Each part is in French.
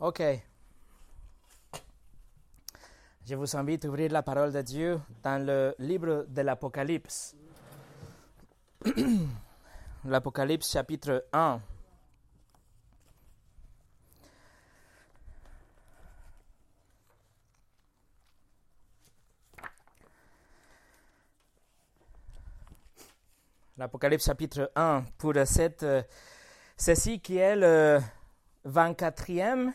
Ok. Je vous invite à ouvrir la parole de Dieu dans le livre de l'Apocalypse. L'Apocalypse chapitre 1. L'Apocalypse chapitre 1 pour cette, euh, ceci qui est le 24e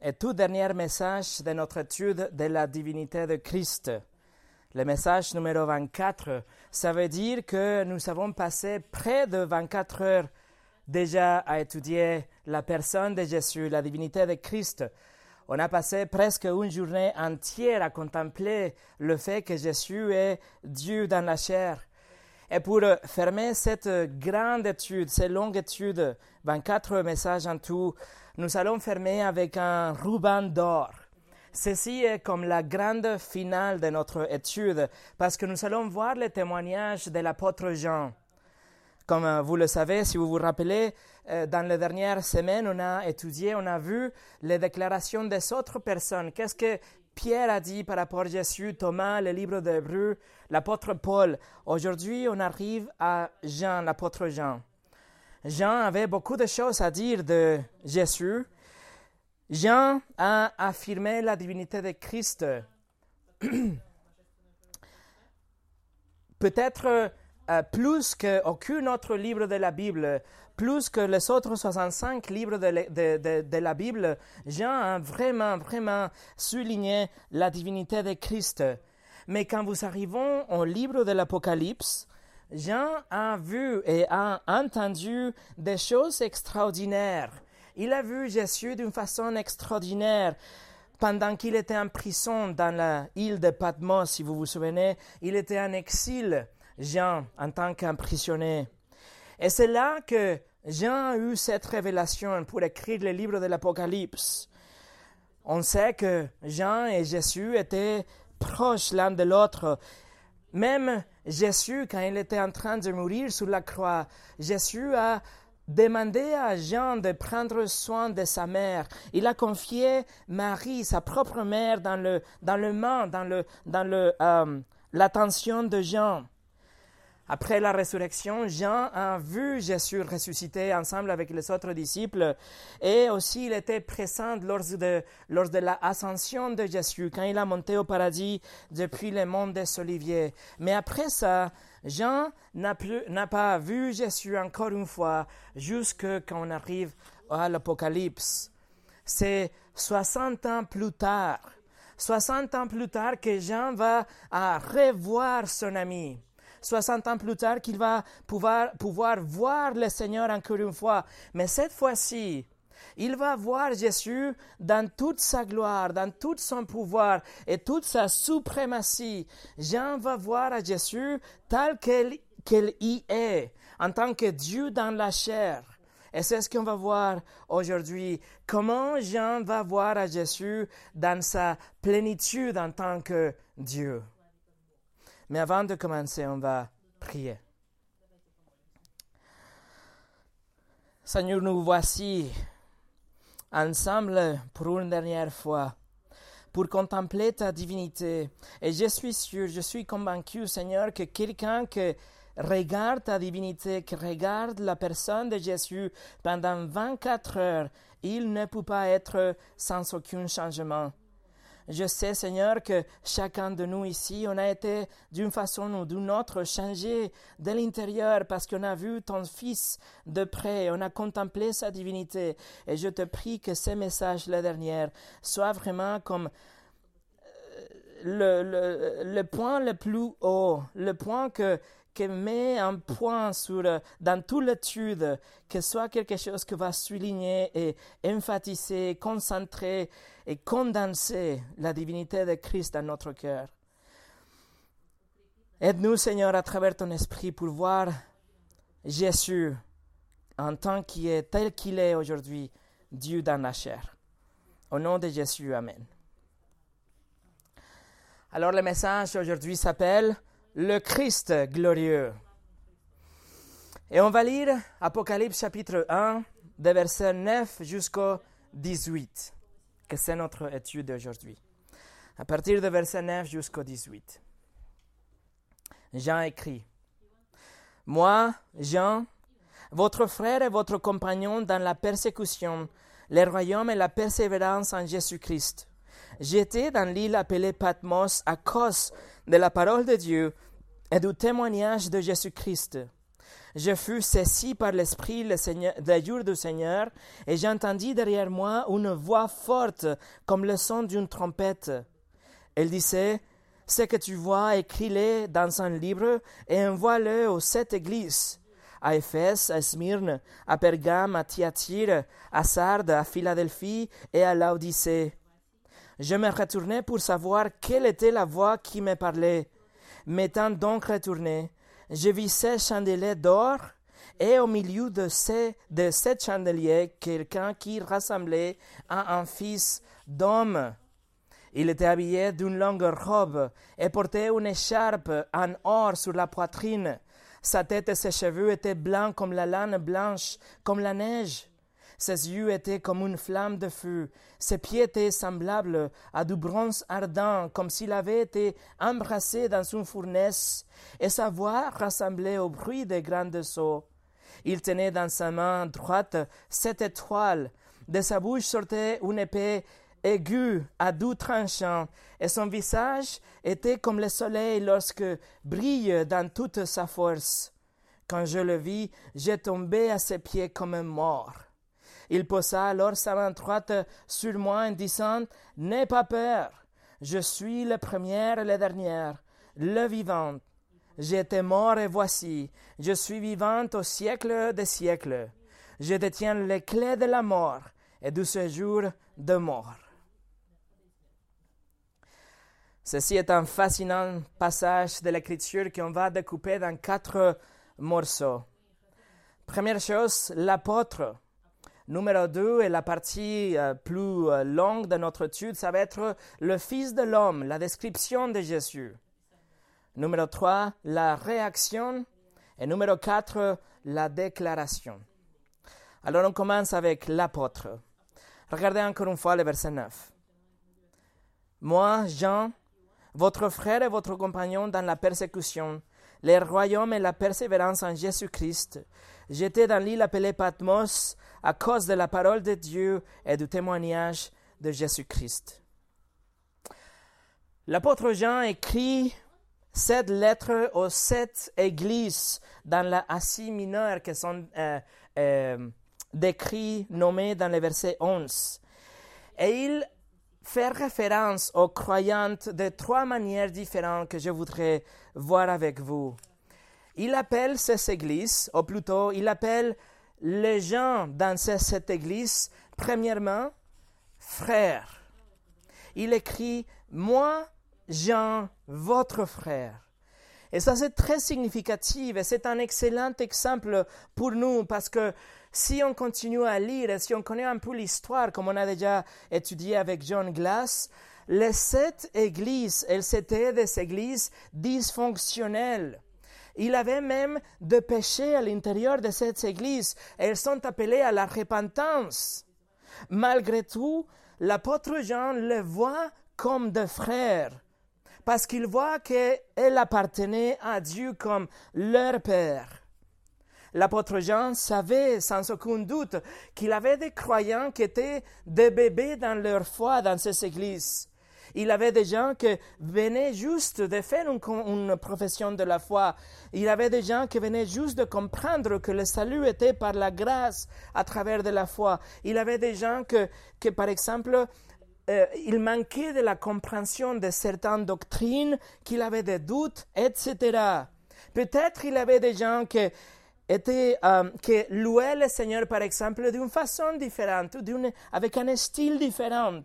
et tout dernier message de notre étude de la divinité de Christ. Le message numéro 24, ça veut dire que nous avons passé près de 24 heures déjà à étudier la personne de Jésus, la divinité de Christ. On a passé presque une journée entière à contempler le fait que Jésus est Dieu dans la chair. Et pour fermer cette grande étude, cette longue étude, 24 messages en tout, nous allons fermer avec un ruban d'or. Ceci est comme la grande finale de notre étude, parce que nous allons voir le témoignage de l'apôtre Jean. Comme vous le savez, si vous vous rappelez, dans les dernières semaines, on a étudié, on a vu les déclarations des autres personnes. Qu'est-ce que Pierre a dit par rapport à Jésus, Thomas, le livre d'Hébreu, l'apôtre Paul? Aujourd'hui, on arrive à Jean, l'apôtre Jean. Jean avait beaucoup de choses à dire de Jésus. Jean a affirmé la divinité de Christ. Peut-être euh, plus qu'aucun autre livre de la Bible, plus que les autres 65 livres de, de, la Bible, Jean a vraiment, vraiment souligné la divinité de Christ. Mais quand vous arrivez au livre de l'Apocalypse, Jean a vu et a entendu des choses extraordinaires. Il a vu Jésus d'une façon extraordinaire. Pendant qu'il était en prison dans l'île de Patmos, si vous vous souvenez, il était en exil, Jean, en tant qu'emprisonné. Et c'est là que Jean a eu cette révélation pour écrire le livre de l'Apocalypse. On sait que Jean et Jésus étaient proches l'un de l'autre. Même Jésus, quand il était en train de mourir sur la croix, Jésus a demandé à Jean de prendre soin de sa mère. Il a confié Marie, sa propre mère, dans le, dans le main, dans le, dans le, euh, l'attention de Jean. Après la résurrection, Jean a vu Jésus ressuscité ensemble avec les autres disciples et aussi il était présent lors de, lors de l'ascension de Jésus, quand il a monté au paradis depuis le monde des Oliviers. Mais après ça, Jean n'a, pas vu Jésus encore une fois jusque quand on arrive à l'Apocalypse. C'est 60 ans plus tard, 60 ans plus tard que Jean va à revoir son ami. 60 ans plus tard qu'il va pouvoir, pouvoir voir le Seigneur encore une fois. Mais cette fois-ci, il va voir Jésus dans toute sa gloire, dans tout son pouvoir et toute sa suprématie. Jean va voir à Jésus tel qu'il y est, en tant que Dieu dans la chair. Et c'est ce qu'on va voir aujourd'hui. Comment Jean va voir à Jésus dans sa plénitude en tant que Dieu? Mais avant de commencer, on va prier. Seigneur, nous voici ensemble pour une dernière fois pour contempler ta divinité. Et je suis sûr, je suis convaincu, Seigneur, que quelqu'un qui regarde ta divinité, qui regarde la personne de Jésus pendant 24 heures, il ne peut pas être sans aucun changement. Je sais, Seigneur, que chacun de nous ici, on a été d'une façon ou d'une autre changé de l'intérieur parce qu'on a vu ton Fils de près, on a contemplé sa divinité. Et je te prie que ces messages, la dernière, soient vraiment comme le, le, le point le plus haut, le point que, qui met un point sur, dans toute l'étude, que soit quelque chose qui va souligner et emphatiser, concentrer et condenser la divinité de Christ dans notre cœur. Aide-nous, Seigneur, à travers ton esprit pour voir Jésus en tant qu'il est, tel qu'il est aujourd'hui, Dieu dans la chair. Au nom de Jésus, Amen. Alors le message aujourd'hui s'appelle le Christ glorieux. Et on va lire Apocalypse chapitre 1, de verset 9 jusqu'au 18. que c'est notre étude d'aujourd'hui. À partir de verset 9 jusqu'au 18. Jean écrit, Moi, Jean, votre frère et votre compagnon dans la persécution, le royaume et la persévérance en Jésus-Christ. J'étais dans l'île appelée Patmos à cause de la parole de Dieu et du témoignage de Jésus-Christ. Je fus saisi par l'Esprit le, le jour du Seigneur, et j'entendis derrière moi une voix forte comme le son d'une trompette. Elle disait, Ce que tu vois, écris-le dans un livre et envoie-le aux sept églises à Éphèse, à Smyrne, à Pergame, à Thyatire, à Sardes, à Philadelphie et à Laodicée. Je me retournai pour savoir quelle était la voix qui me parlait. M'étant donc retourné, je vis sept chandeliers d'or et au milieu de ces, de sept chandeliers quelqu'un qui ressemblait à un fils d'homme. Il était habillé d'une longue robe et portait une écharpe en or sur la poitrine. Sa tête et ses cheveux étaient blancs comme la laine blanche, comme la neige. Ses yeux étaient comme une flamme de feu. Ses pieds étaient semblables à du bronze ardent, comme s'il avait été embrassé dans une fournaise, et sa voix ressemblait au bruit des grandes eaux. Il tenait dans sa main droite sept étoiles. De sa bouche sortait une épée aiguë à doux tranchant, et son visage était comme le soleil lorsque brille dans toute sa force. Quand je le vis, j'ai tombé à ses pieds comme un mort. Il posa alors sa main droite sur moi en disant N'aie pas peur, je suis le premier et le dernier, le vivant. J'étais mort et voici, je suis vivant au siècle des siècles. Je détiens les clés de la mort et du séjour de mort. Ceci est un fascinant passage de l'Écriture qu'on va découper dans quatre morceaux. Première chose, l'apôtre. Numéro deux, et la partie euh, plus euh, longue de notre étude, ça va être le Fils de l'homme, la description de Jésus. Numéro trois, la réaction. Et numéro quatre, la déclaration. Alors on commence avec l'apôtre. Regardez encore une fois le verset 9. Moi, Jean, votre frère et votre compagnon dans la persécution, le royaume et la persévérance en Jésus-Christ, j'étais dans l'île appelée Patmos à cause de la parole de Dieu et du témoignage de Jésus-Christ. L'apôtre Jean écrit cette lettre aux sept églises dans la Asie mineure qui sont euh, euh, décrites, nommées dans le verset 11. Et il fait référence aux croyantes de trois manières différentes que je voudrais voir avec vous. Il appelle ces églises, ou plutôt, il appelle les gens dans cette église, premièrement, frères. Il écrit, moi, Jean, votre frère. Et ça, c'est très significatif et c'est un excellent exemple pour nous parce que si on continue à lire et si on connaît un peu l'histoire, comme on a déjà étudié avec John Glass, les sept églises, elles étaient des églises dysfonctionnelles. Il avait même des péchés à l'intérieur de cette église. Elles sont appelées à la repentance. Malgré tout, l'apôtre Jean les voit comme des frères, parce qu'il voit qu'elles appartenaient à Dieu comme leur Père. L'apôtre Jean savait sans aucun doute qu'il avait des croyants qui étaient des bébés dans leur foi dans ces églises. Il avait des gens qui venaient juste de faire une, profession de la foi. Il avait des gens qui venaient juste de comprendre que le salut était par la grâce à travers de la foi. Il avait des gens que, que par exemple, euh, il manquait de la compréhension de certaines doctrines, qu'il avait des doutes, etc. Peut-être il avait des gens qui étaient, euh, qui louaient le Seigneur, par exemple, d'une façon différente, avec un style différent.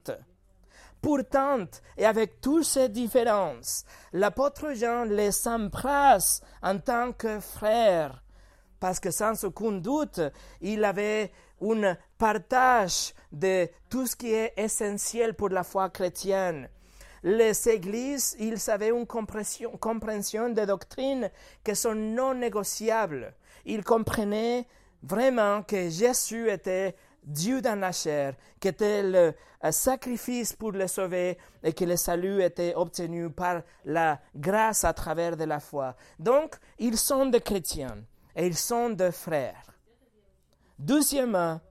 Pourtant, et avec toutes ces différences, l'apôtre Jean les embrasse en tant que frère, parce que sans aucun doute, il avait un partage de tout ce qui est essentiel pour la foi chrétienne. Les églises, ils avaient une compréhension, compréhension des doctrines qui sont non négociables. Ils comprenaient vraiment que Jésus était Dieu dans la chair, qui était le sacrifice pour le sauver et que le salut était obtenu par la grâce à travers de la foi. Donc, ils sont des chrétiens et ils sont des frères. Deuxièmement,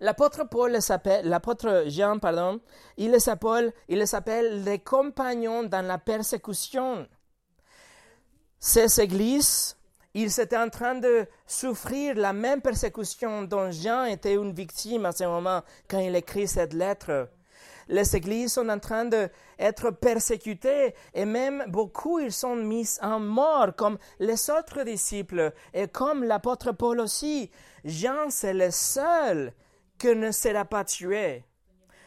l'apôtre Paul l'apôtre Jean, pardon, il les appelle, il les appelle les compagnons dans la persécution. Ces églises ils étaient en train de souffrir la même persécution dont Jean était une victime à ce moment quand il écrit cette lettre. Les églises sont en train d'être persécutées et même beaucoup ils sont mis en mort comme les autres disciples et comme l'apôtre Paul aussi. Jean c'est le seul qui ne sera pas tué.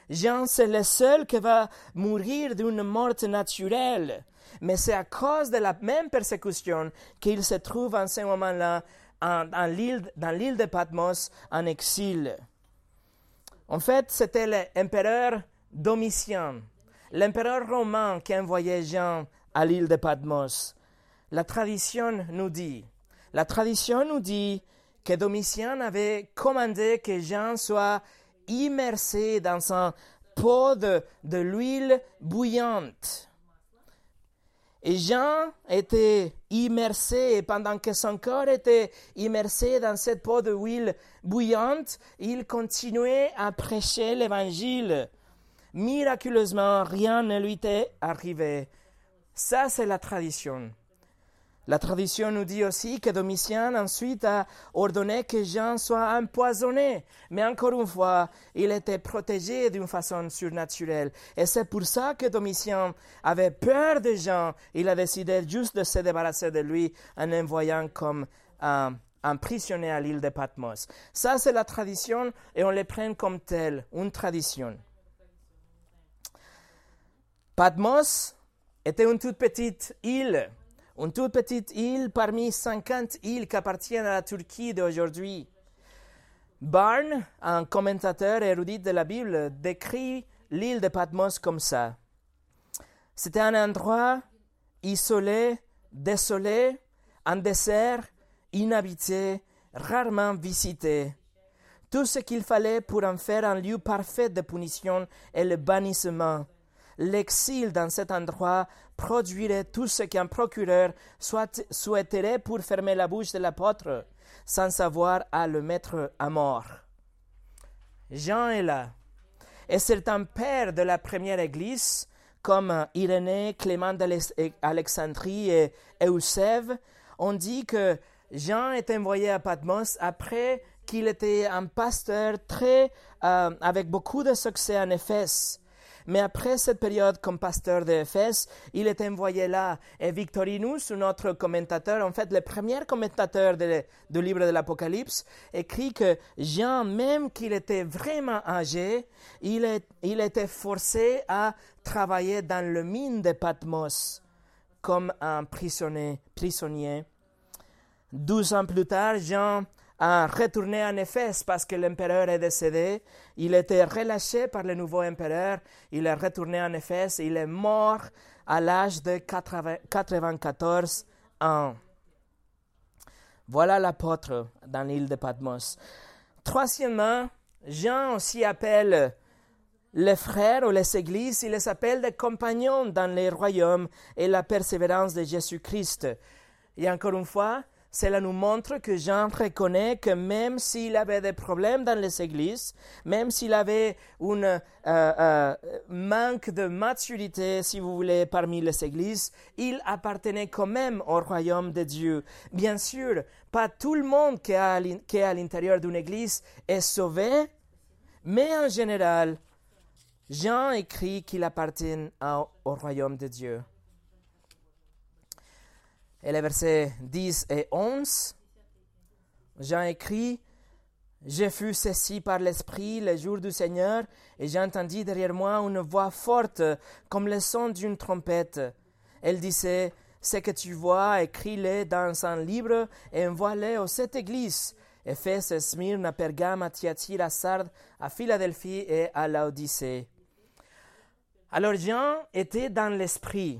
Jean c'est le seul qui va mourir d'une mort naturelle mais c'est à cause de la même persécution qu'il se trouve en ce moment-là dans l'île de Patmos en exil. En fait, c'était l'empereur Domitien, l'empereur romain qui envoyait Jean à l'île de Patmos. La tradition nous dit, la tradition nous dit que Domitien avait commandé que Jean soit immersé dans un pot de l'huile bouillante. Et Jean était immersé, et pendant que son corps était immersé dans cette peau de huile bouillante, il continuait à prêcher l'évangile. Miraculeusement, rien ne lui était arrivé. Ça, c'est la tradition. La tradition nous dit aussi que Domitien ensuite a ordonné que Jean soit empoisonné, mais encore une fois, il était protégé d'une façon surnaturelle. Et c'est pour ça que Domitien avait peur de Jean. Il a décidé juste de se débarrasser de lui en envoyant comme un, un prisonnier à l'île de Patmos. Ça, c'est la tradition et on les prend comme telle, une tradition. Patmos était une toute petite île une toute petite île parmi 50 îles qui appartiennent à la Turquie d'aujourd'hui. Barnes, un commentateur érudit de la Bible, décrit l'île de Patmos comme ça. C'était un endroit isolé, désolé, un désert, inhabité, rarement visité. Tout ce qu'il fallait pour en faire un lieu parfait de punition et le bannissement l'exil dans cet endroit produirait tout ce qu'un procureur souhaiterait pour fermer la bouche de l'apôtre, sans savoir à le mettre à mort. Jean est là. Et certains pères de la première Église, comme Irénée, Clément d'Alexandrie et Eusève, ont dit que Jean est envoyé à Patmos après qu'il était un pasteur très, euh, avec beaucoup de succès en Éphèse. Mais après cette période comme pasteur d'Éphèse, il est envoyé là. Et Victorinus, notre commentateur, en fait le premier commentateur du livre de l'Apocalypse, écrit que Jean, même qu'il était vraiment âgé, il était forcé à travailler dans le mine de Patmos comme un prisonnier. prisonnier. Douze ans plus tard, Jean a retourné en Éphèse parce que l'empereur est décédé. Il était relâché par le nouveau empereur. Il est retourné en Éphèse. Il est mort à l'âge de 94 ans. Voilà l'apôtre dans l'île de Patmos. Troisièmement, Jean aussi appelle les frères ou les églises, il les appelle des compagnons dans les royaumes et la persévérance de Jésus-Christ. Et encore une fois, cela nous montre que Jean reconnaît que même s'il avait des problèmes dans les églises, même s'il avait un euh, euh, manque de maturité, si vous voulez, parmi les églises, il appartenait quand même au royaume de Dieu. Bien sûr, pas tout le monde qui est à l'intérieur d'une église est sauvé, mais en général, Jean écrit qu'il appartient au royaume de Dieu. Et les versets 10 et 11, Jean écrit, Je fus saisi par l'Esprit le jour du Seigneur, et j'entendis derrière moi une voix forte, comme le son d'une trompette. Elle disait, Ce que tu vois, écris-le dans un livre et envoie-le aux sept églises. Éphèse, Smyrne, Pergame, Thyatira, Sardes, à Philadelphie et à Laodicée. Alors Jean était dans l'esprit.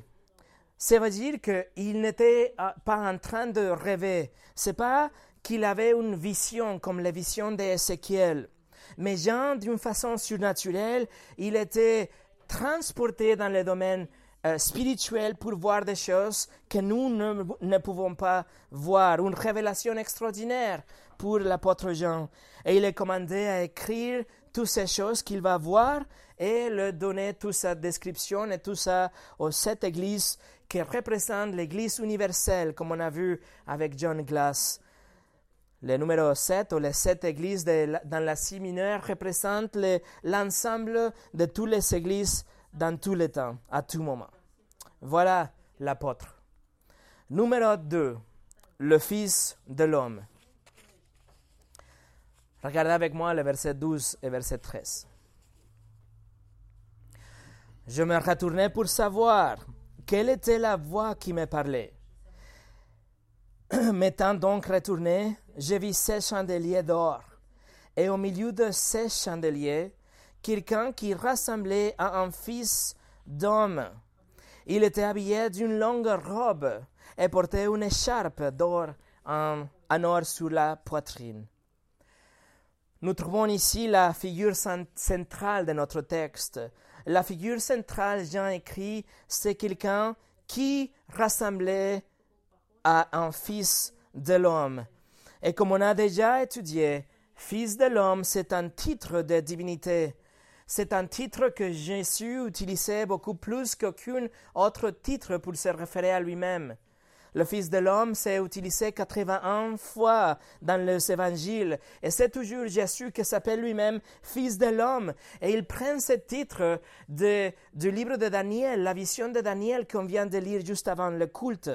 Ça veut dire qu'il n'était ah, pas en train de rêver. C'est pas qu'il avait une vision comme la vision d'Ézéchiel. Mais Jean, d'une façon surnaturelle, il était transporté dans le domaine euh, spirituel pour voir des choses que nous ne, ne, pouvons pas voir. Une révélation extraordinaire pour l'apôtre Jean. Et il est commandé à écrire toutes ces choses qu'il va voir et le donner toute sa description et tout ça aux sept églises qui représentent l'église universelle, comme on a vu avec John Glass. Le numéro 7 ou les sept églises de, dans la scie mineure représentent l'ensemble de toutes les églises dans tous les temps, à tout moment. Voilà l'apôtre. Numéro 2, le Fils de l'homme. Regardez avec moi le verset 12 et verset 13. Je me retournai pour savoir quelle était la voix qui me parlait? M'étant donc retourné, je vis ces chandeliers d'or, et au milieu de ces chandeliers, quelqu'un qui ressemblait à un fils d'homme. Il était habillé d'une longue robe et portait une écharpe d'or en, or sur la poitrine. Nous trouvons ici la figure centrale de notre texte. La figure centrale, Jean écrit, c'est quelqu'un qui ressemblait à un fils de l'homme. Et comme on a déjà étudié, fils de l'homme, c'est un titre de divinité. C'est un titre que Jésus utilisait beaucoup plus qu'aucun autre titre pour se référer à lui-même. Le Fils de l'homme s'est utilisé 81 fois dans les évangiles et c'est toujours Jésus qui s'appelle lui-même Fils de l'homme et il prend ce titre du livre de Daniel, la vision de Daniel qu'on vient de lire juste avant le culte.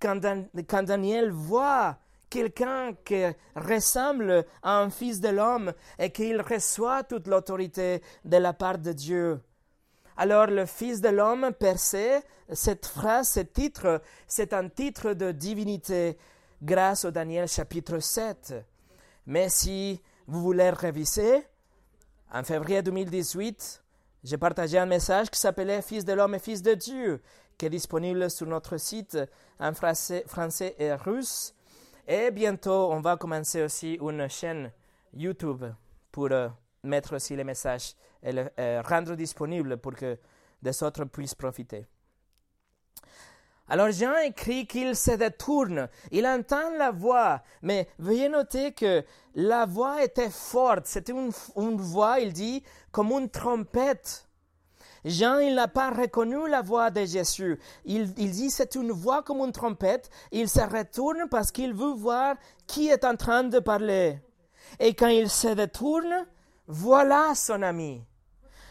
Quand, quand Daniel voit quelqu'un qui ressemble à un Fils de l'homme et qu'il reçoit toute l'autorité de la part de Dieu. Alors le Fils de l'homme percé, cette phrase, ce titre, c'est un titre de divinité grâce au Daniel chapitre 7. Mais si vous voulez réviser, en février 2018, j'ai partagé un message qui s'appelait Fils de l'homme et Fils de Dieu, qui est disponible sur notre site en français, français et russe. Et bientôt, on va commencer aussi une chaîne YouTube pour euh, mettre aussi les messages et le euh, rendre disponible pour que des autres puissent profiter. Alors Jean écrit qu'il se détourne, il entend la voix, mais veuillez noter que la voix était forte, c'était une, une, voix, il dit, comme une trompette. Jean, il n'a pas reconnu la voix de Jésus. Il, il dit, c'est une voix comme une trompette. Il se retourne parce qu'il veut voir qui est en train de parler. Et quand il se détourne, voilà son ami.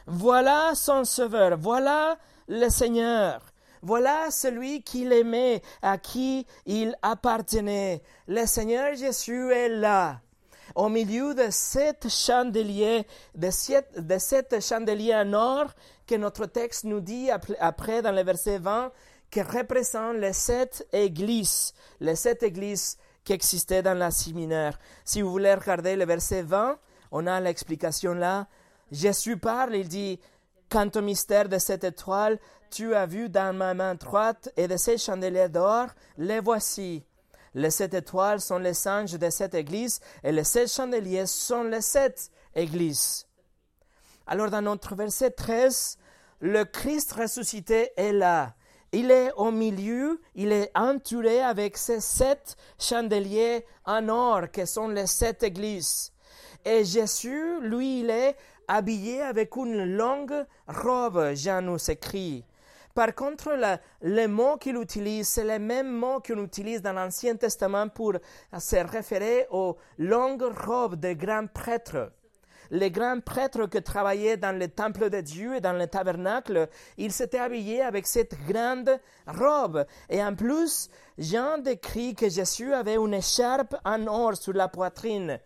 Voilà son sauveur. Voilà le Seigneur. Voilà celui qu'il aimait, à qui il appartenait. Le Seigneur Jésus est là. Au milieu de sept chandeliers, de sept, de sept chandeliers en or que notre texte nous dit après dans le verset 20, qui représentent les sept églises, les sept églises qui existaient dans la séminaire. Si vous voulez regarder le verset 20, on a l'explication là. Jésus parle, il dit, Quant au mystère de cette étoile, tu as vu dans ma main droite et de ces chandeliers d'or, les voici. Les sept étoiles sont les anges de cette église et les sept chandeliers sont les sept églises. Alors dans notre verset 13, le Christ ressuscité est là. Il est au milieu, il est entouré avec ces sept chandeliers en or que sont les sept églises. Et Jésus, lui, il est habillé avec une longue robe, Jean nous écrit. Par contre, le, mot qu'il utilise, c'est le même mot qu'on utilise dans l'Ancien Testament pour se référer aux longues robes des grands prêtres. Les grands prêtres qui travaillaient dans le temple de Dieu et dans le tabernacle, ils s'étaient habillés avec cette grande robe. Et en plus, Jean décrit que Jésus avait une écharpe en or sur la poitrine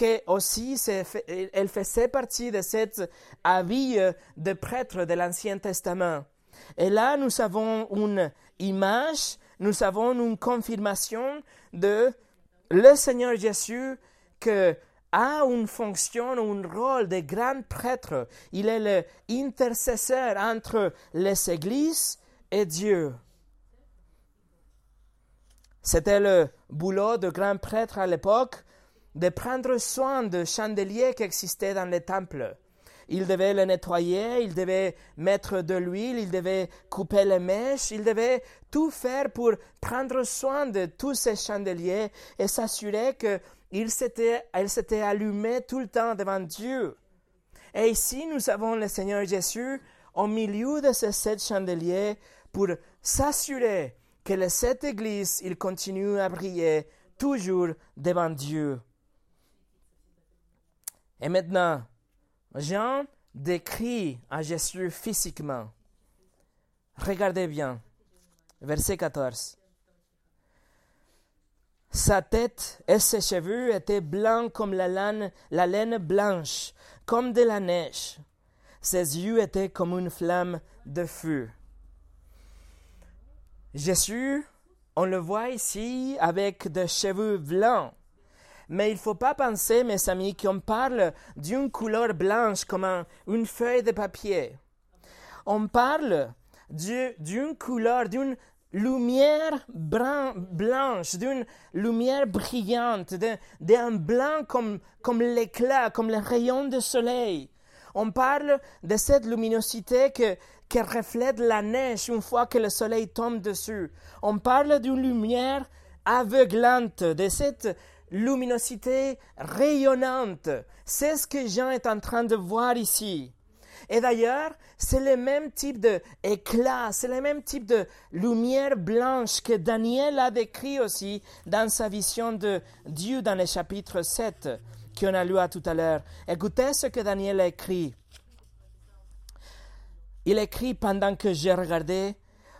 que aussi elle faisait partie de cette habit de prêtre de l'Ancien Testament. Et là, nous avons une image, nous avons une confirmation de le Seigneur Jésus que a une fonction, un rôle de grand prêtre. Il est l'intercesseur entre les églises et Dieu. C'était le boulot de grand prêtre à l'époque de prendre soin de chandeliers qui existaient dans les temples. Il devait le nettoyer, il devait mettre de l'huile, il devait couper les mèches, il devait tout faire pour prendre soin de tous ces chandeliers et s'assurer qu'ils s'étaient, s'étaient allumés tout le temps devant Dieu. Et ici, nous avons le Seigneur Jésus au milieu de ces sept chandeliers pour s'assurer que les sept églises, il continue à briller toujours devant Dieu. Et maintenant, Jean décrit à Jésus physiquement. Regardez bien, verset 14. Sa tête et ses cheveux étaient blancs comme la laine, la laine blanche, comme de la neige. Ses yeux étaient comme une flamme de feu. Jésus, on le voit ici avec des cheveux blancs. Mais il ne faut pas penser, mes amis, qu'on parle d'une couleur blanche comme une feuille de papier. On parle d'une couleur, d'une lumière blanche, d'une lumière brillante, d'un blanc comme, comme l'éclat, comme le rayon du soleil. On parle de cette luminosité que, qui reflète la neige une fois que le soleil tombe dessus. On parle d'une lumière aveuglante, de cette luminosité rayonnante. C'est ce que Jean est en train de voir ici. Et d'ailleurs, c'est le même type d'éclat, c'est le même type de lumière blanche que Daniel a décrit aussi dans sa vision de Dieu dans le chapitre 7 qu'on a lu à tout à l'heure. Écoutez ce que Daniel a écrit. Il écrit pendant que j'ai regardé,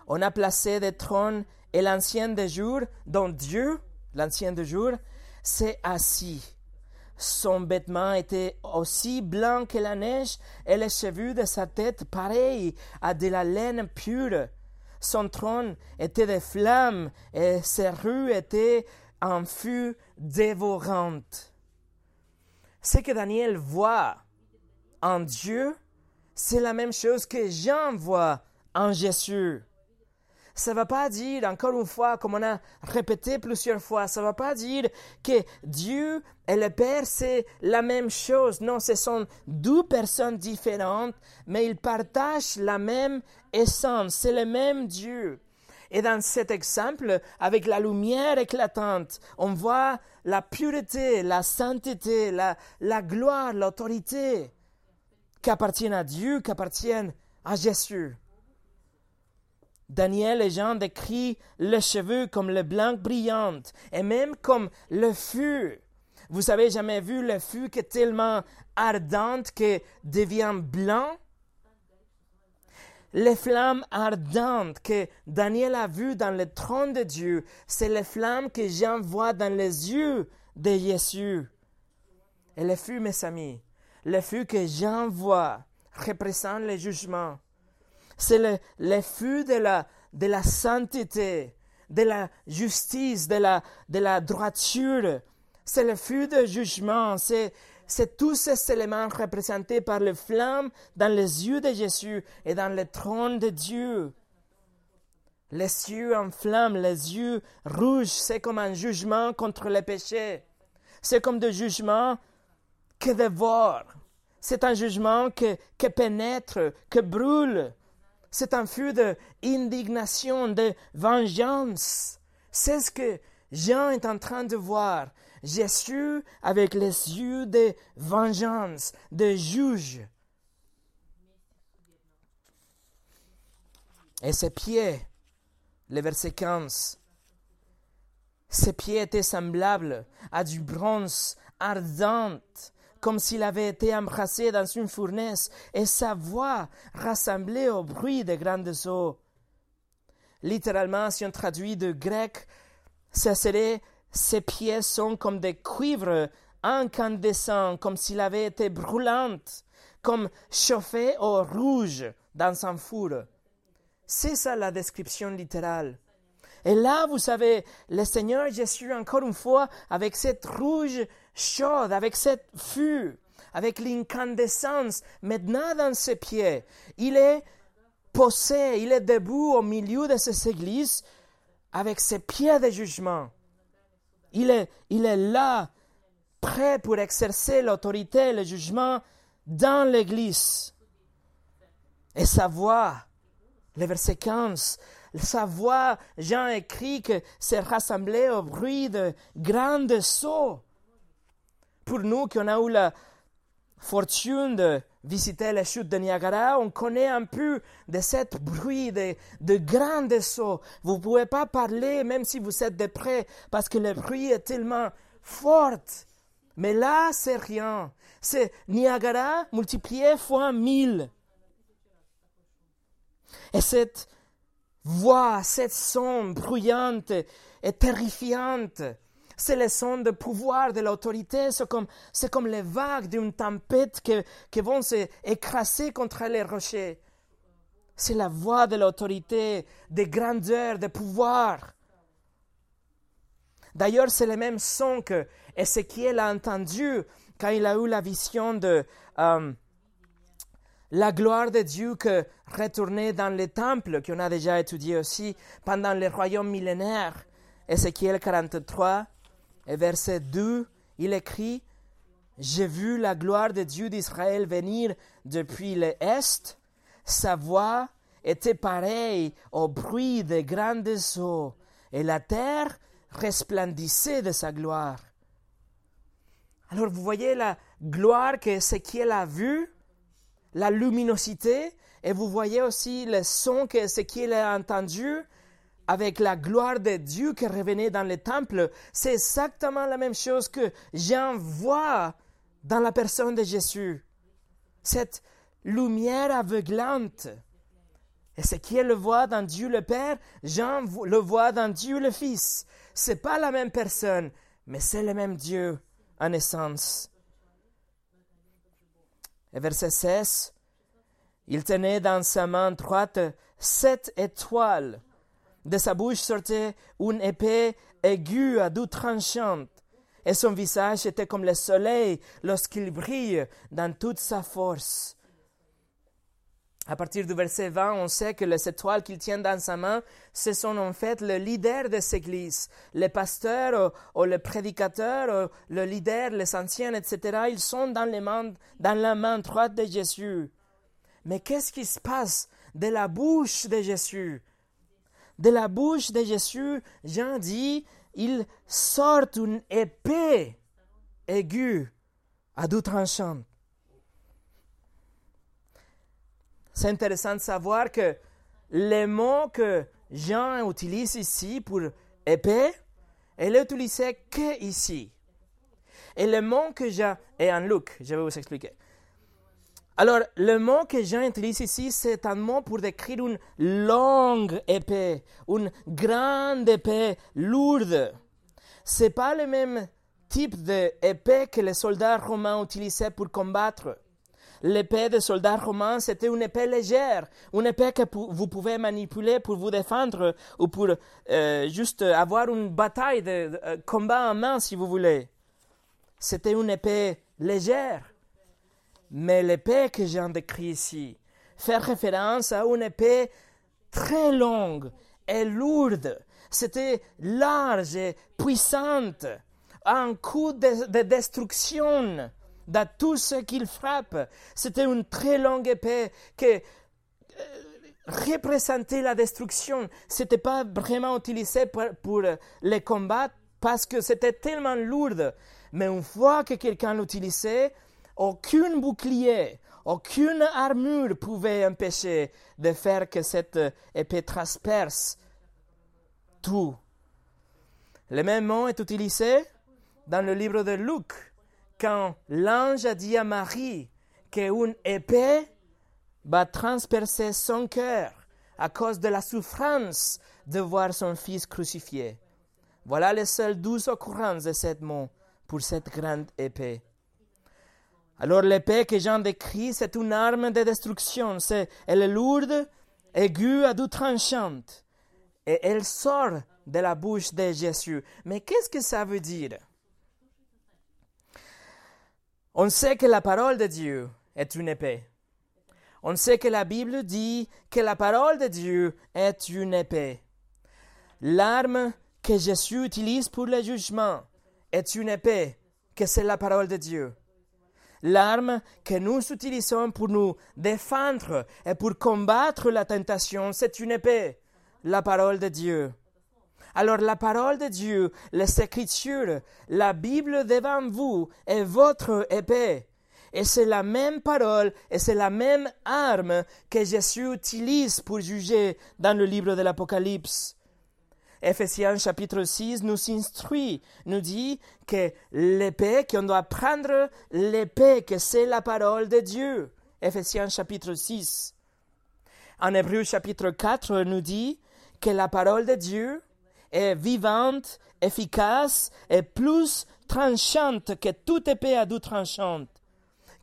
on a placé des trônes et l'ancien des jours, dont Dieu, l'ancien des jours, s'est assis. Son vêtement était aussi blanc que la neige et les cheveux de sa tête pareils à de la laine pure. Son trône était de flammes et ses rues étaient en feu dévorante. Ce que Daniel voit en Dieu, c'est la même chose que Jean voit en Jésus ça ne va pas dire, encore une fois, comme on a répété plusieurs fois, ça ne va pas dire que Dieu et le Père, c'est la même chose. Non, ce sont deux personnes différentes, mais ils partagent la même essence. C'est le même Dieu. Et dans cet exemple, avec la lumière éclatante, on voit la pureté, la sainteté, la, la gloire, l'autorité qui appartiennent à Dieu, qui appartiennent à Jésus. Daniel et Jean décrit les cheveux comme le blanc brillant et même comme le feu. Vous avez jamais vu le feu qui est tellement ardente que devient blanc? Les flammes ardentes que Daniel a vues dans le trône de Dieu, c'est les flammes que Jean voit dans les yeux de Jésus. Et le feu, mes amis, le feu que Jean voit représente le jugement c'est le, le de la, de la sainteté, de la justice, de la, de la droiture. C'est le feu de jugement. C'est, c'est tous ces éléments représentés par les flammes dans les yeux de Jésus et dans le trône de Dieu. Les yeux en flammes, les yeux rouges, c'est comme un jugement contre le péché. C'est comme des jugements qui dévorent. C'est un jugement qui pénètre, qui brûle. C'est un feu d'indignation, de vengeance. C'est ce que Jean est en train de voir. Jésus avec les yeux de vengeance, de juge. Et ses pieds, le verset 15, ses pieds étaient semblables à du bronze ardent comme s'il avait été embrassé dans une fournaise, et sa voix rassemblée au bruit des grandes eaux. Littéralement, si on traduit de grec, ce serait ses pieds sont comme des cuivres incandescents, comme s'il avait été brûlant, comme chauffé au rouge dans un four. C'est ça la description littérale. Et là, vous savez, le Seigneur Jésus, encore une fois, avec cette rouge chaude, avec cette feu, avec l'incandescence maintenant dans ses pieds, il est posé, il est debout au milieu de ces églises avec ses pieds de jugement. Il est, il est là prêt pour exercer l'autorité, le jugement dans l'Église. Et sa voix, le verset 15, sa voix, Jean écrit que c'est rassemblé au bruit de grandes sauts. Pour nous qui a eu la fortune de visiter les chutes de Niagara, on connaît un peu de ce bruit de, de grandes sauts. Vous ne pouvez pas parler même si vous êtes de près parce que le bruit est tellement fort. Mais là, c'est rien. C'est Niagara multiplié fois mille. Et cette voix, cette son bruyante et terrifiante, c'est le son de pouvoir, de l'autorité, c'est comme, c'est comme les vagues d'une tempête qui, qui vont s'écraser contre les rochers. C'est la voix de l'autorité, de grandeur, de pouvoir. D'ailleurs, c'est le même son que Ézéchiel a entendu quand il a eu la vision de euh, la gloire de Dieu que retournait dans le temple, qu'on a déjà étudié aussi pendant le royaume millénaire. Ézéchiel 43, et verset 2, il écrit J'ai vu la gloire de Dieu d'Israël venir depuis l'Est. Sa voix était pareille au bruit des grandes eaux, et la terre resplendissait de sa gloire. Alors vous voyez la gloire qu'Ézéchiel a vue, la luminosité, et vous voyez aussi le son qu'Ézéchiel a entendu avec la gloire de Dieu qui revenait dans le temple. C'est exactement la même chose que Jean voit dans la personne de Jésus. Cette lumière aveuglante. Ézéchiel le voit dans Dieu le Père, Jean le voit dans Dieu le Fils. C'est pas la même personne, mais c'est le même Dieu en essence. Et verset 16, il tenait dans sa main droite sept étoiles. De sa bouche sortait une épée aiguë à deux tranchante, et son visage était comme le soleil lorsqu'il brille dans toute sa force. À partir du verset 20, on sait que les étoiles qu'il tient dans sa main, ce sont en fait le leader de cette église. Les pasteurs ou, le prédicateur, le leader, les anciens, etc., ils sont dans la main droite de Jésus. Mais qu'est-ce qui se passe de la bouche de Jésus? De la bouche de Jésus, Jean dit, il sort une épée aiguë à deux tranchants. c'est intéressant de savoir que le mot que Jean utilise ici pour épée, elle est utilisée que ici. Et le mot que Jean, et en Luc, je vais vous expliquer. Alors, le mot que Jean utilise ici, c'est un mot pour décrire une longue épée, une grande épée lourde. C'est pas le même type d'épée que les soldats romains utilisaient pour combattre. L'épée des soldats romains, c'était une épée légère, une épée que vous pouvez manipuler pour vous défendre ou pour euh, juste avoir une bataille de, euh, combat en main, si vous voulez. C'était une épée légère. Mais l'épée que j'ai décrit ici fait référence à une épée très longue et lourde. C'était large et puissante, un coup de destruction dans tout ce qu'il frappe. C'était une très longue épée qui euh, représentait la destruction. C'était pas vraiment utilisé pour, pour les combats parce que c'était tellement lourd. Mais une fois que quelqu'un l'utilisait, aucun bouclier, aucune armure pouvait empêcher de faire que cette épée transperce tout. Le même mot est utilisé dans le livre de Luc quand l'ange a dit à Marie qu'une épée va transpercer son cœur à cause de la souffrance de voir son fils crucifié. Voilà les seules douze occurrences de ce mot pour cette grande épée. Alors l'épée que Jean décrit, c'est une arme de destruction. elle est lourde, aiguë à deux tranchante. Et elle sort de la bouche de Jésus. Mais qu'est-ce que ça veut dire? On sait que la parole de Dieu est une épée. On sait que la Bible dit que la parole de Dieu est une épée. L'arme que Jésus utilise pour le jugement est une épée que c'est la parole de Dieu. L'arme que nous utilisons pour nous défendre et pour combattre la tentation, c'est une épée, la parole de Dieu. Alors la parole de Dieu, les Écritures, la Bible devant vous est votre épée. Et c'est la même parole et c'est la même arme que Jésus utilise pour juger dans le livre de l'Apocalypse. Ephésiens chapitre 6 nous instruit, nous dit que l'épée, qu'on doit prendre l'épée, que c'est la parole de Dieu. Ephésiens chapitre 6. En Hébreu chapitre 4 nous dit que la parole de Dieu est vivante, efficace et plus tranchante que toute épée à double tranchante,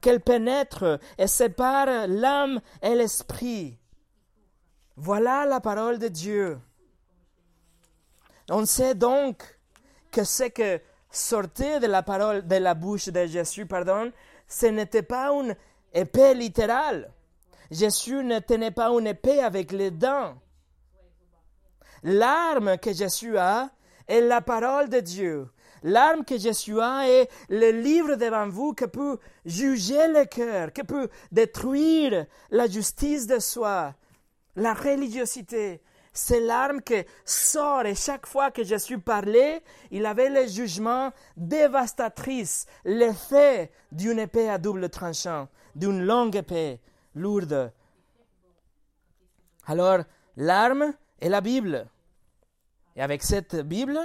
qu'elle pénètre et sépare l'âme et l'esprit. Voilà la parole de Dieu. On sait donc que ce que sortait de la parole de la bouche de Jésus, pardon, ce n'était pas une épée littérale. Jésus ne tenait pas une épée avec les dents. L'arme que Jésus a est la parole de Dieu. L'arme que Jésus a est le livre devant vous qui peut juger le cœur, qui peut détruire la justice de soi, la religiosité. C'est l'arme qui sort et chaque fois que Jésus parlait, il avait le jugement dévastatrice, l'effet d'une épée à double tranchant, d'une longue épée lourde. Alors, l'arme est la Bible. Et avec cette Bible,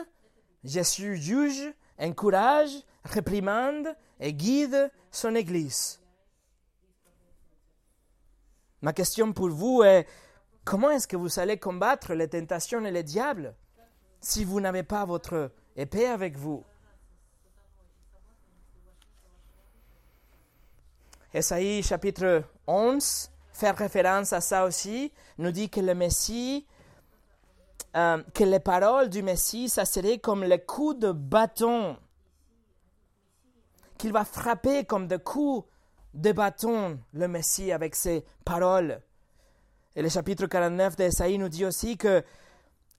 Jésus juge, encourage, réprimande et guide son Église. Ma question pour vous est, comment est-ce que vous allez combattre les tentations et les diables si vous n'avez pas votre épée avec vous? Esaïe chapitre 11 fait référence à ça aussi, nous dit que le Messie euh, que les paroles du Messie, ça serait comme le coup de bâton, qu'il va frapper comme des coups de bâton, le Messie, avec ses paroles. Et le chapitre 49 d'Esaïe nous dit aussi que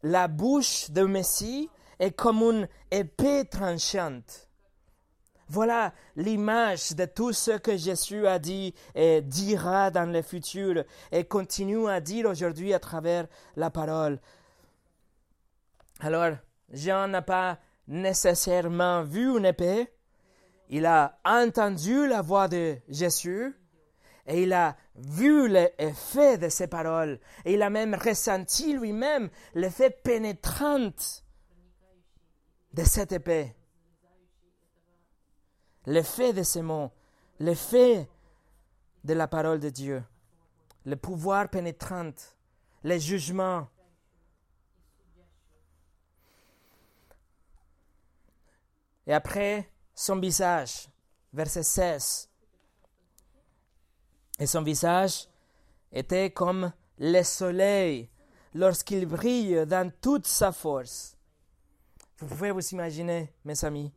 la bouche du Messie est comme une épée tranchante. Voilà l'image de tout ce que Jésus a dit et dira dans le futur et continue à dire aujourd'hui à travers la parole. Alors, Jean n'a pas nécessairement vu une épée, il a entendu la voix de Jésus et il a vu l'effet de ses paroles et il a même ressenti lui-même l'effet pénétrant de cette épée. L'effet de ces mots, l'effet de la parole de Dieu, le pouvoir pénétrant, les jugements, Et après, son visage, verset 16. Et son visage était comme le soleil lorsqu'il brille dans toute sa force. Vous pouvez vous imaginer, mes amis.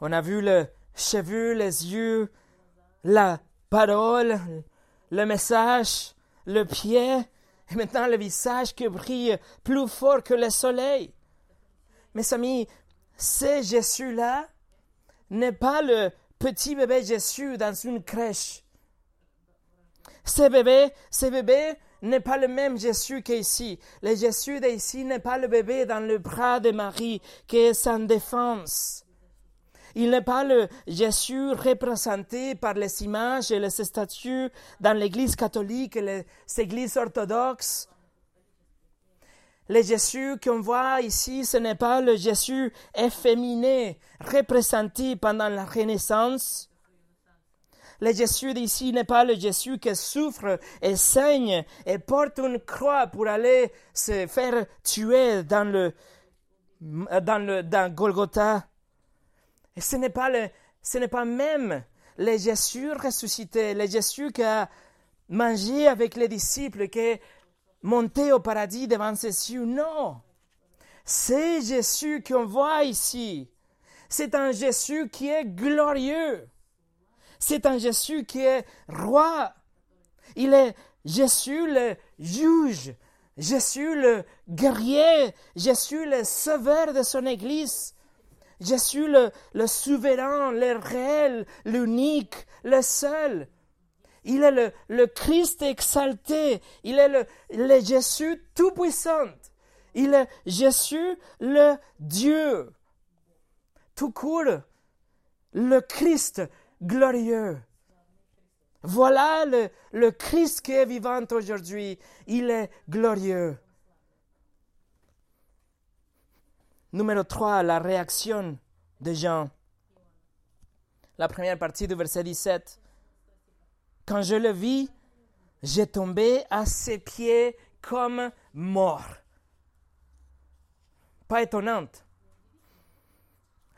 On a vu le cheveu, les yeux, la parole, le message, le pied, et maintenant le visage qui brille plus fort que le soleil. Mes amis, ce Jésus-là n'est pas le petit bébé Jésus dans une crèche. Ce bébé, ce bébé n'est pas le même Jésus qu'ici. Le Jésus d'ici n'est pas le bébé dans le bras de Marie qui est sans défense. Il n'est pas le Jésus représenté par les images et les statues dans l'Église catholique et les églises orthodoxes le Jésus qu'on voit ici, ce n'est pas le Jésus efféminé représenté pendant la Renaissance. Le Jésus d'ici n'est pas le Jésus qui souffre et saigne et porte une croix pour aller se faire tuer dans le, dans Golgotha. Et ce n'est pas le, ce n'est pas même le Jésus ressuscité, le Jésus qui a mangé avec les disciples, qui monter au paradis devant ses cieux. Non. C'est Jésus qu'on voit ici. C'est un Jésus qui est glorieux. C'est un Jésus qui est roi. Il est Jésus le juge. Jésus le guerrier. Jésus le sauveur de son Église. Jésus le, le souverain, le réel, l'unique, le seul. Il est le, Christ exalté. Il est le, Jésus tout-puissant. Il est Jésus le Dieu. Tout court, le Christ glorieux. Voilà le, le Christ qui est vivant aujourd'hui. Il est glorieux. Numéro 3, la réaction de Jean. La première partie du verset 17. Quand je le vis, j'ai tombé à ses pieds comme mort. Pas étonnante.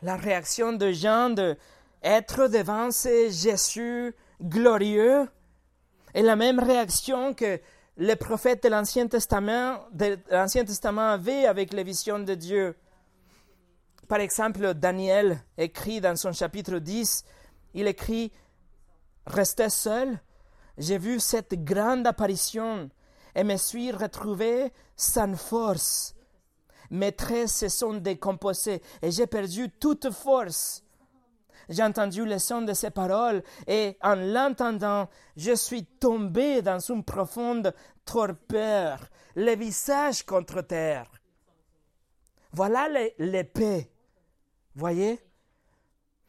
La réaction de Jean de être devant ce Jésus glorieux est la même réaction que les prophètes de l'Ancien Testament, de l'Ancien Testament avaient avec les visions de Dieu. Par exemple, Daniel écrit dans son chapitre 10, il écrit Restez seul, j'ai vu cette grande apparition et me suis retrouvé sans force. Mes traits se sont décomposés et j'ai perdu toute force. J'ai entendu le son de ces paroles et en l'entendant, je suis tombé dans une profonde torpeur, le visage contre terre. Voilà l'épée. Voyez?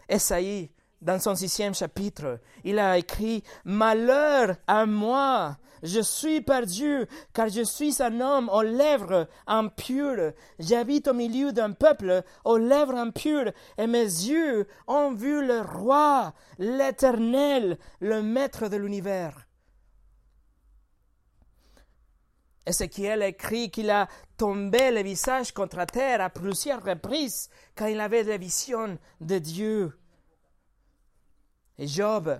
Esaïe dans son sixième chapitre, il a écrit Malheur à moi, je suis perdu, car je suis un homme aux lèvres impures. J'habite au milieu d'un peuple aux lèvres impures, et mes yeux ont vu le roi, l'éternel, le maître de l'univers. Ézéchiel écrit qu'il a tombé le visage contre terre à plusieurs reprises quand il avait des visions de Dieu. Job,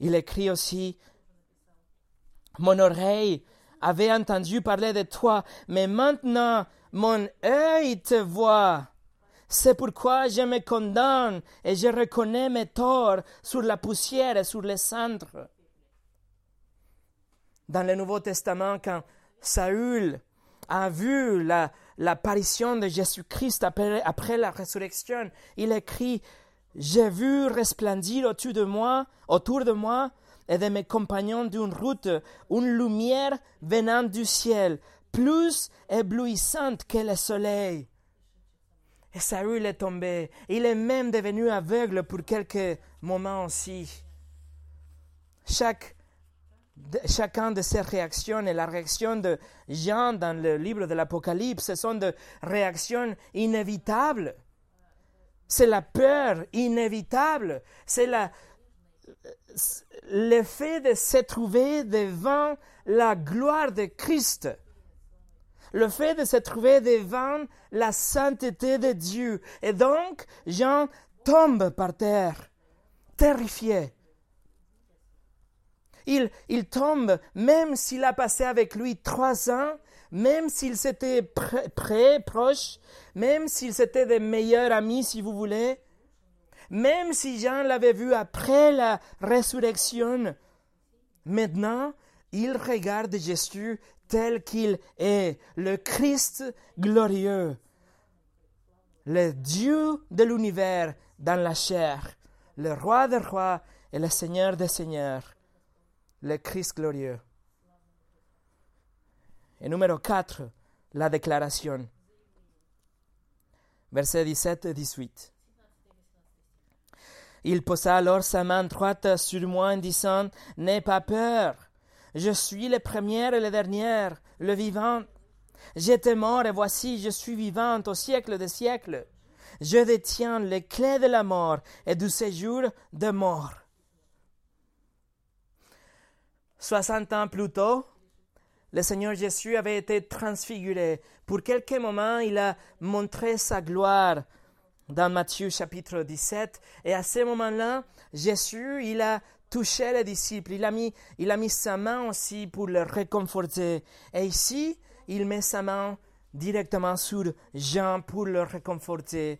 il écrit aussi, Mon oreille avait entendu parler de toi, mais maintenant mon œil te voit. C'est pourquoi je me condamne et je reconnais mes torts sur la poussière et sur les cendres. Dans le Nouveau Testament, quand Saül a vu l'apparition de Jésus-Christ après la résurrection, il écrit j'ai vu resplendir autour de moi, autour de moi et de mes compagnons d'une route une lumière venant du ciel, plus éblouissante que le soleil. Et Saül est tombé. Il est même devenu aveugle pour quelques moments aussi. Chaque, chacun de ces réactions et la réaction de Jean dans le livre de l'Apocalypse, ce sont des réactions inévitables. C'est la peur inévitable. C'est le fait de se trouver devant la gloire de Christ. Le fait de se trouver devant la sainteté de Dieu. Et donc, Jean tombe par terre, terrifié. Il, il tombe, même s'il a passé avec lui trois ans, même s'ils étaient près, proches, même s'ils étaient des meilleurs amis, si vous voulez, même si Jean l'avait vu après la résurrection, maintenant, il regarde Jésus tel qu'il est, le Christ glorieux, le Dieu de l'univers dans la chair, le roi des rois et le Seigneur des seigneurs, le Christ glorieux. Et numéro 4, la déclaration. Versets 17 et 18. Il posa alors sa main droite sur moi en disant N'aie pas peur, je suis le premier et le dernier, le vivant. J'étais mort et voici je suis vivant au siècle des siècles. Je détiens les clés de la mort et du séjour de mort. Soixante ans plus tôt, le Seigneur Jésus avait été transfiguré. Pour quelques moments, il a montré sa gloire dans Matthieu chapitre 17. Et à ce moment-là, Jésus, il a touché les disciples. Il a mis, il a mis sa main aussi pour le réconforter. Et ici, il met sa main directement sur Jean pour le réconforter.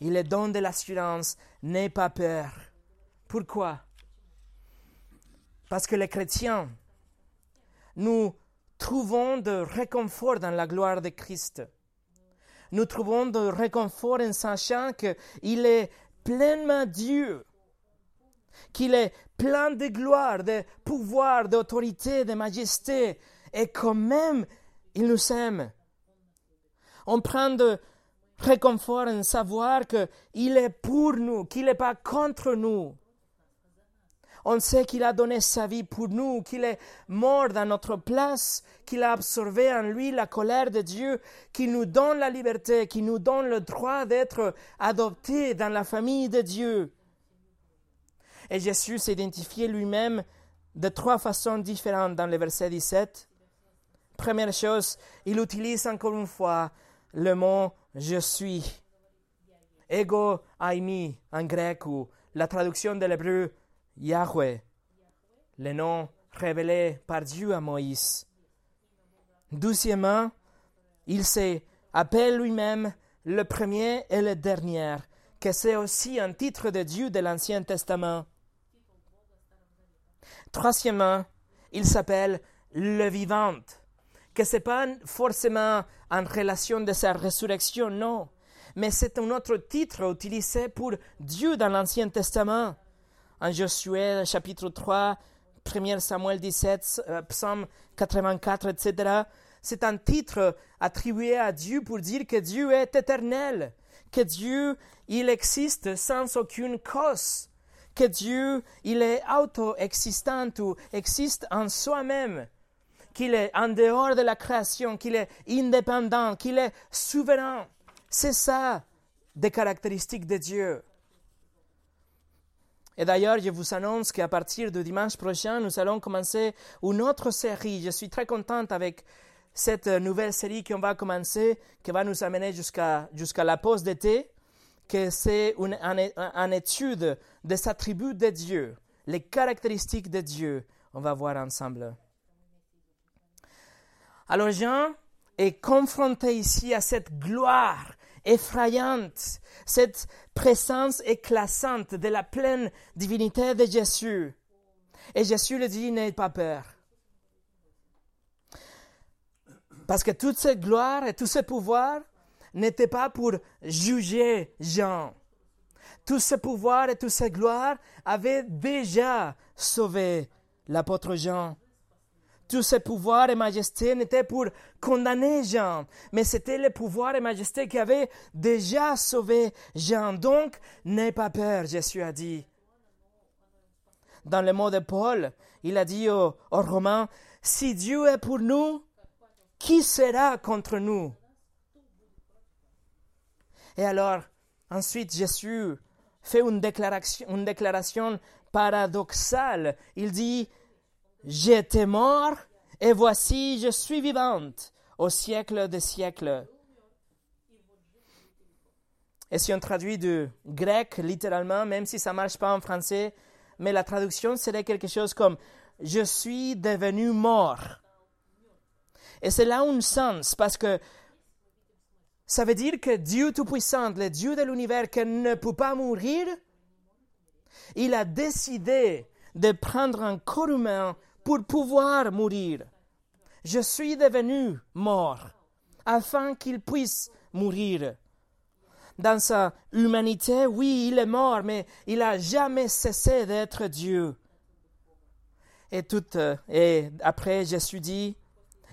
Il est donne de l'assurance, n'aie pas peur. Pourquoi? Parce que les chrétiens, nous trouvons de réconfort dans la gloire de Christ. nous trouvons de réconfort en sachant qu'il est pleinement Dieu, qu'il est plein de gloire, de pouvoir, d'autorité, de majesté, et quand même, il nous aime. On prend de réconfort en savoir qu'il est pour nous, qu'il n'est pas contre nous. On sait qu'il a donné sa vie pour nous, qu'il est mort dans notre place, qu'il a absorbé en lui la colère de Dieu, qu'il nous donne la liberté, qu'il nous donne le droit d'être adoptés dans la famille de Dieu. Et Jésus s'identifiait lui-même de trois façons différentes dans le verset 17. Première chose, il utilise encore une fois le mot je suis. Ego aimi en grec ou la traduction de l'hébreu Yahweh, le nom révélé par Dieu à Moïse. Deuxièmement, il s'appelle lui-même le premier et le dernier, que c'est aussi un titre de Dieu de l'Ancien Testament. Troisièmement, il s'appelle le vivant, que ce n'est pas forcément en relation de sa résurrection, non, mais c'est un autre titre utilisé pour Dieu dans l'Ancien Testament en Josué chapitre 3, 1 Samuel 17, euh, Psaume 84, etc. C'est un titre attribué à Dieu pour dire que Dieu est éternel, que Dieu, il existe sans aucune cause, que Dieu, il est auto-existant ou existe en soi-même, qu'il est en dehors de la création, qu'il est indépendant, qu'il est souverain. C'est ça des caractéristiques de Dieu. Et d'ailleurs, je vous annonce qu'à partir du dimanche prochain, nous allons commencer une autre série. Je suis très contente avec cette nouvelle série qu'on va commencer, qui va nous amener jusqu'à jusqu'à la pause d'été, que c'est une, une, étude des attributs de Dieu, les caractéristiques de Dieu. On va voir ensemble. Alors Jean est confronté ici à cette gloire effrayante, cette présence éclatante de la pleine divinité de Jésus. Et Jésus le dit, n'ayez pas peur. Parce que toute cette gloire et tout ce pouvoir n'était pas pour juger Jean. Tout ce pouvoir et toute cette gloire avaient déjà sauvé l'apôtre Jean. Tout ce pouvoir et majesté n'était pour condamner Jean, mais c'était le pouvoir et majesté qui avait déjà sauvé Jean. Donc, n'aie pas peur, Jésus a dit. Dans le mot de Paul, il a dit aux, Romains, si Dieu est pour nous, qui sera contre nous? Et alors, ensuite, Jésus fait une déclaration paradoxale. Il dit, J'étais mort, et voici, je suis vivante au siècle des siècles. Et si on traduit du grec littéralement, même si ça ne marche pas en français, mais la traduction serait quelque chose comme Je suis devenu mort. Et c'est là un sens, parce que ça veut dire que Dieu Tout-Puissant, le Dieu de l'univers qui ne peut pas mourir, il a décidé de prendre un corps humain pour pouvoir mourir. Je suis devenu mort afin qu'il puisse mourir. Dans sa humanité, oui, il est mort, mais il n'a jamais cessé d'être Dieu. Et et après, Jésus dit,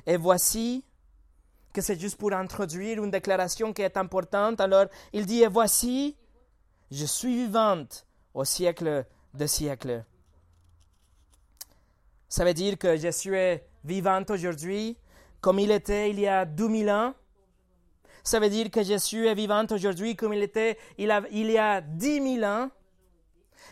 et voici, que c'est juste pour introduire une déclaration qui est importante. Alors, il dit, et voici, je suis vivante au siècle des siècles. Ça veut dire que Jésus est vivant aujourd'hui comme il était il y a 2000 ans. Ça veut dire que Jésus est vivant aujourd'hui comme il était il, il y a 10 000 ans.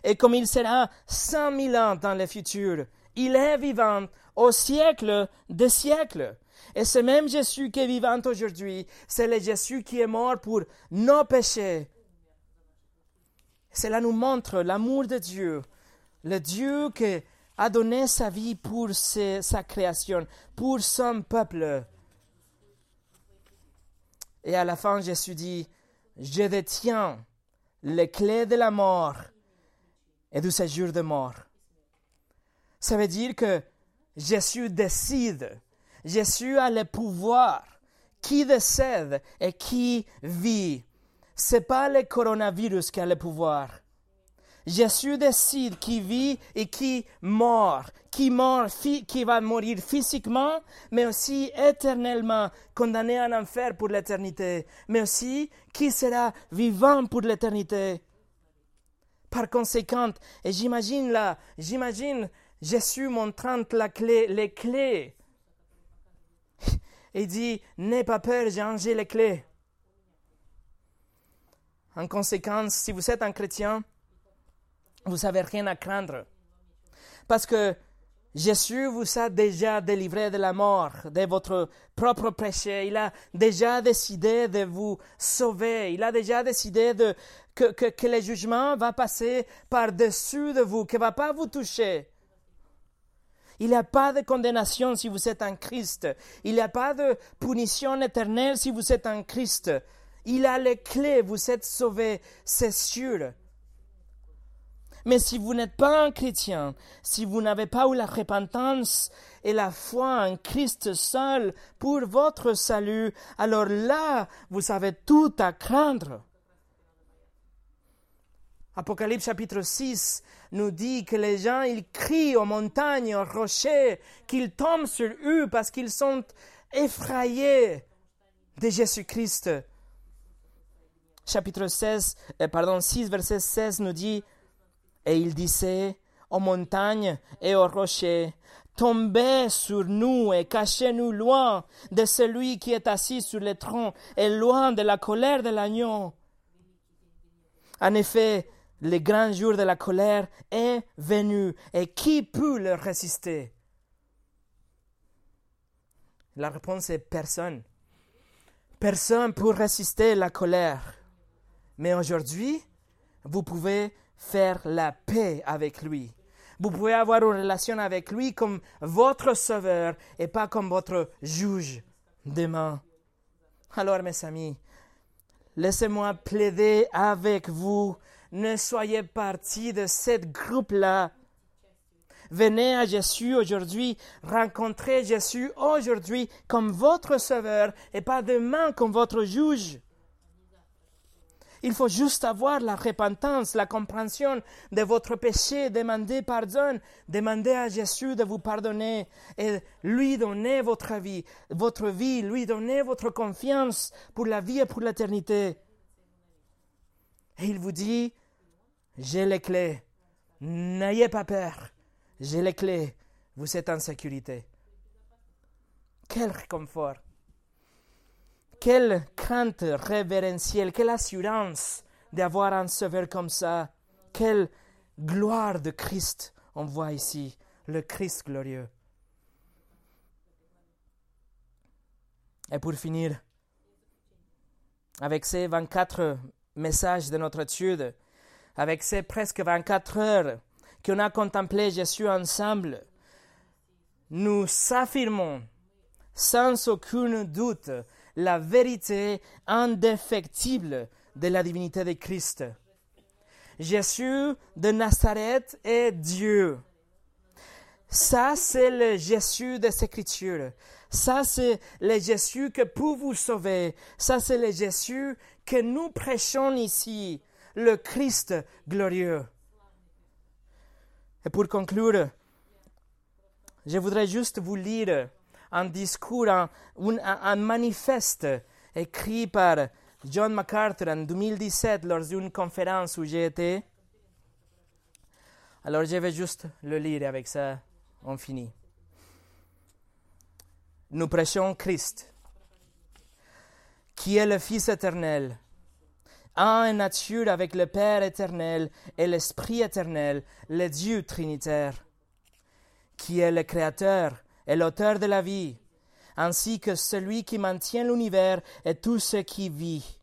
Et comme il sera 100 000 ans dans le futur. Il est vivant au siècle des siècles. Et ce même Jésus qui est vivant aujourd'hui, c'est le Jésus qui est mort pour nos péchés. Cela nous montre l'amour de Dieu, le Dieu qui a donné sa vie pour sa création, pour son peuple. Et à la fin, Jésus dit, je détiens les clés de la mort et du séjour de mort. Ça veut dire que Jésus décide, Jésus a le pouvoir qui décède et qui vit. C'est pas le coronavirus qui a le pouvoir. Jésus décide qui vit et qui mort, qui qui va mourir physiquement, mais aussi éternellement, condamné en enfer pour l'éternité, mais aussi qui sera vivant pour l'éternité. Par conséquent, et j'imagine là, j'imagine Jésus montrant la clé, les clés. Il dit, n'aie pas peur, j'ai les clés. En conséquence, si vous êtes un chrétien, vous n'avez rien à craindre. Parce que Jésus vous a déjà délivré de la mort, de votre propre péché. Il a déjà décidé de vous sauver. Il a déjà décidé que, que, que le jugement va passer par-dessus de vous, qu'il ne va pas vous toucher. Il n'y a pas de condamnation si vous êtes en Christ. Il n'y a pas de punition éternelle si vous êtes en Christ. Il a les clés, vous êtes sauvés, c'est sûr. Mais si vous n'êtes pas un chrétien, si vous n'avez pas eu la repentance et la foi en Christ seul pour votre salut, alors là, vous avez tout à craindre. Apocalypse chapitre 6 nous dit que les gens, ils crient aux montagnes, aux rochers, qu'ils tombent sur eux parce qu'ils sont effrayés de Jésus-Christ. Chapitre 16, euh, pardon, 6, verset 16 nous dit, et il disait aux montagnes et aux rochers, Tombez sur nous et cachez-nous loin de celui qui est assis sur le tronc et loin de la colère de l'agneau. En effet, le grand jour de la colère est venu et qui peut le résister? La réponse est personne. Personne pour résister la colère. Mais aujourd'hui, vous pouvez faire la paix avec lui. Vous pouvez avoir une relation avec lui comme votre sauveur et pas comme votre juge demain. Alors, mes amis, laissez-moi plaider avec vous. Ne soyez partie de ce groupe-là. Venez à Jésus aujourd'hui, rencontrez Jésus aujourd'hui comme votre sauveur et pas demain comme votre juge. Il faut juste avoir la repentance, la compréhension de votre péché, demander pardon, demander à Jésus de vous pardonner et lui donner votre vie, votre vie, lui donner votre confiance pour la vie et pour l'éternité. Et il vous dit, j'ai les clés, n'ayez pas peur, j'ai les clés, vous êtes en sécurité. Quel réconfort! Quelle crainte révérentielle, quelle assurance d'avoir un sauveur comme ça. Quelle gloire de Christ on voit ici, le Christ glorieux. Et pour finir, avec ces 24 messages de notre étude, avec ces presque 24 heures qu'on a contemplé Jésus ensemble, nous affirmons sans aucun doute la vérité indéfectible de la divinité de Christ. Jésus de Nazareth est Dieu. Ça, c'est le Jésus des Écritures. Ça, c'est le Jésus que peut vous sauver. Ça, c'est le Jésus que nous prêchons ici, le Christ glorieux. Et pour conclure, je voudrais juste vous lire un discours, un, manifeste écrit par John MacArthur en 2017 lors d'une conférence où j'ai été. Alors je vais juste le lire avec ça on finit. Nous prêchons Christ, qui est le Fils éternel, un nature avec le Père éternel et l'Esprit éternel, le Dieu trinitaire, qui est le Créateur est l'auteur de la vie, ainsi que celui qui maintient l'univers et tout ce qui vit.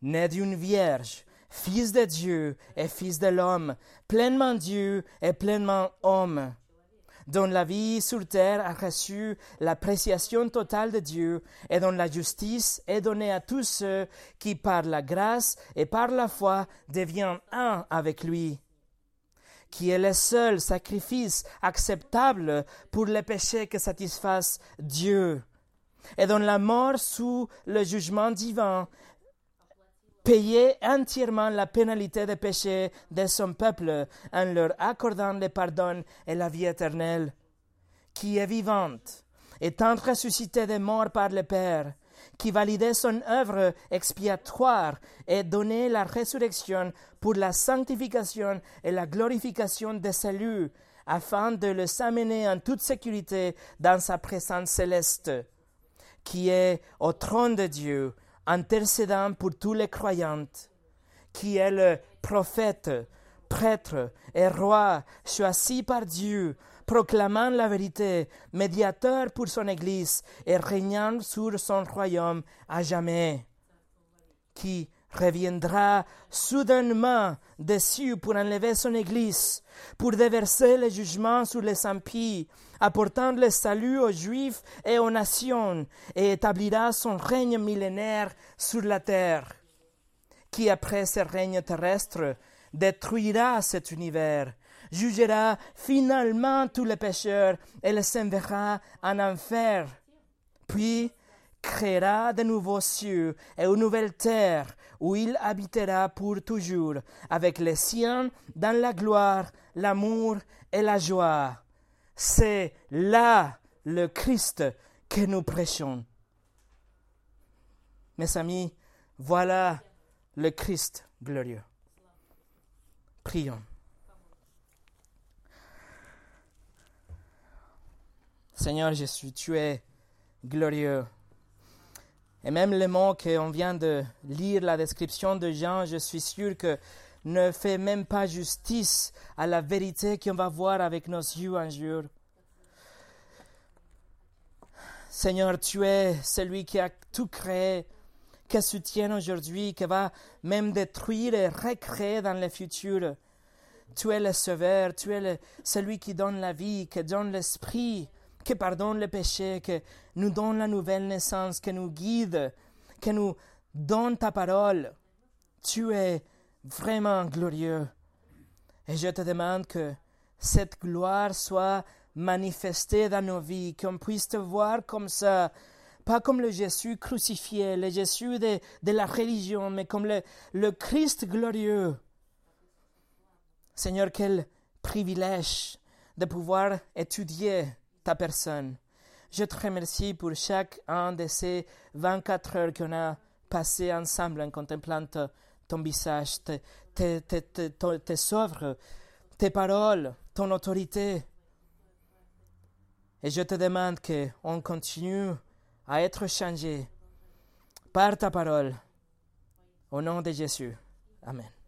Né d'une vierge, fils de Dieu et fils de l'homme, pleinement Dieu et pleinement homme, dont la vie sur terre a reçu l'appréciation totale de Dieu et dont la justice est donnée à tous ceux qui par la grâce et par la foi deviennent un avec lui qui est le seul sacrifice acceptable pour les péchés que satisfasse Dieu. et dans la mort sous le jugement divin, payer entièrement la pénalité des péchés de son peuple en leur accordant le pardon et la vie éternelle, qui est vivante, étant ressuscité des morts par le Père, qui validait son œuvre expiatoire et donnait la résurrection pour la sanctification et la glorification des saluts, afin de les amener en toute sécurité dans sa présence céleste, qui est au trône de Dieu, intercédant pour tous les croyants, qui est le prophète, prêtre et roi choisi par Dieu, proclamant la vérité, médiateur pour son Église et régnant sur son royaume à jamais, qui reviendra soudainement dessus pour enlever son Église, pour déverser le jugement sur les impies, apportant le salut aux Juifs et aux nations, et établira son règne millénaire sur la terre, qui après ce règne terrestre détruira cet univers, jugera finalement tous les pécheurs et les enverra en enfer, puis créera de nouveaux cieux et une nouvelle terre où il habitera pour toujours avec les siens dans la gloire, l'amour et la joie. C'est là le Christ que nous prêchons. Mes amis, voilà le Christ glorieux. Prions. Seigneur Jésus, tu es glorieux. Et même les mots qu'on vient de lire, la description de Jean, je suis sûr que ne fait même pas justice à la vérité qu'on va voir avec nos yeux un jour. Seigneur, tu es celui qui a tout créé, qui soutient aujourd'hui, qui va même détruire et recréer dans le futur. Tu es le sauveur, tu es celui qui donne la vie, qui donne l'esprit, qui pardonne le péché, qui nous donne la nouvelle naissance, qui nous guide, qui nous donne ta parole. Tu es vraiment glorieux. Et je te demande que cette gloire soit manifestée dans nos vies, qu'on puisse te voir comme ça, pas comme le Jésus crucifié, le Jésus de, de la religion, mais comme le, le Christ glorieux. Seigneur, quel privilège de pouvoir étudier ta personne. Je te remercie pour chaque un de ces 24 heures qu'on a passées ensemble en contemplant ton visage, tes, tes, tes, œuvres, tes paroles, ton autorité. Et je te demande qu'on continue à être changé par ta parole. Au nom de Jésus. Amen.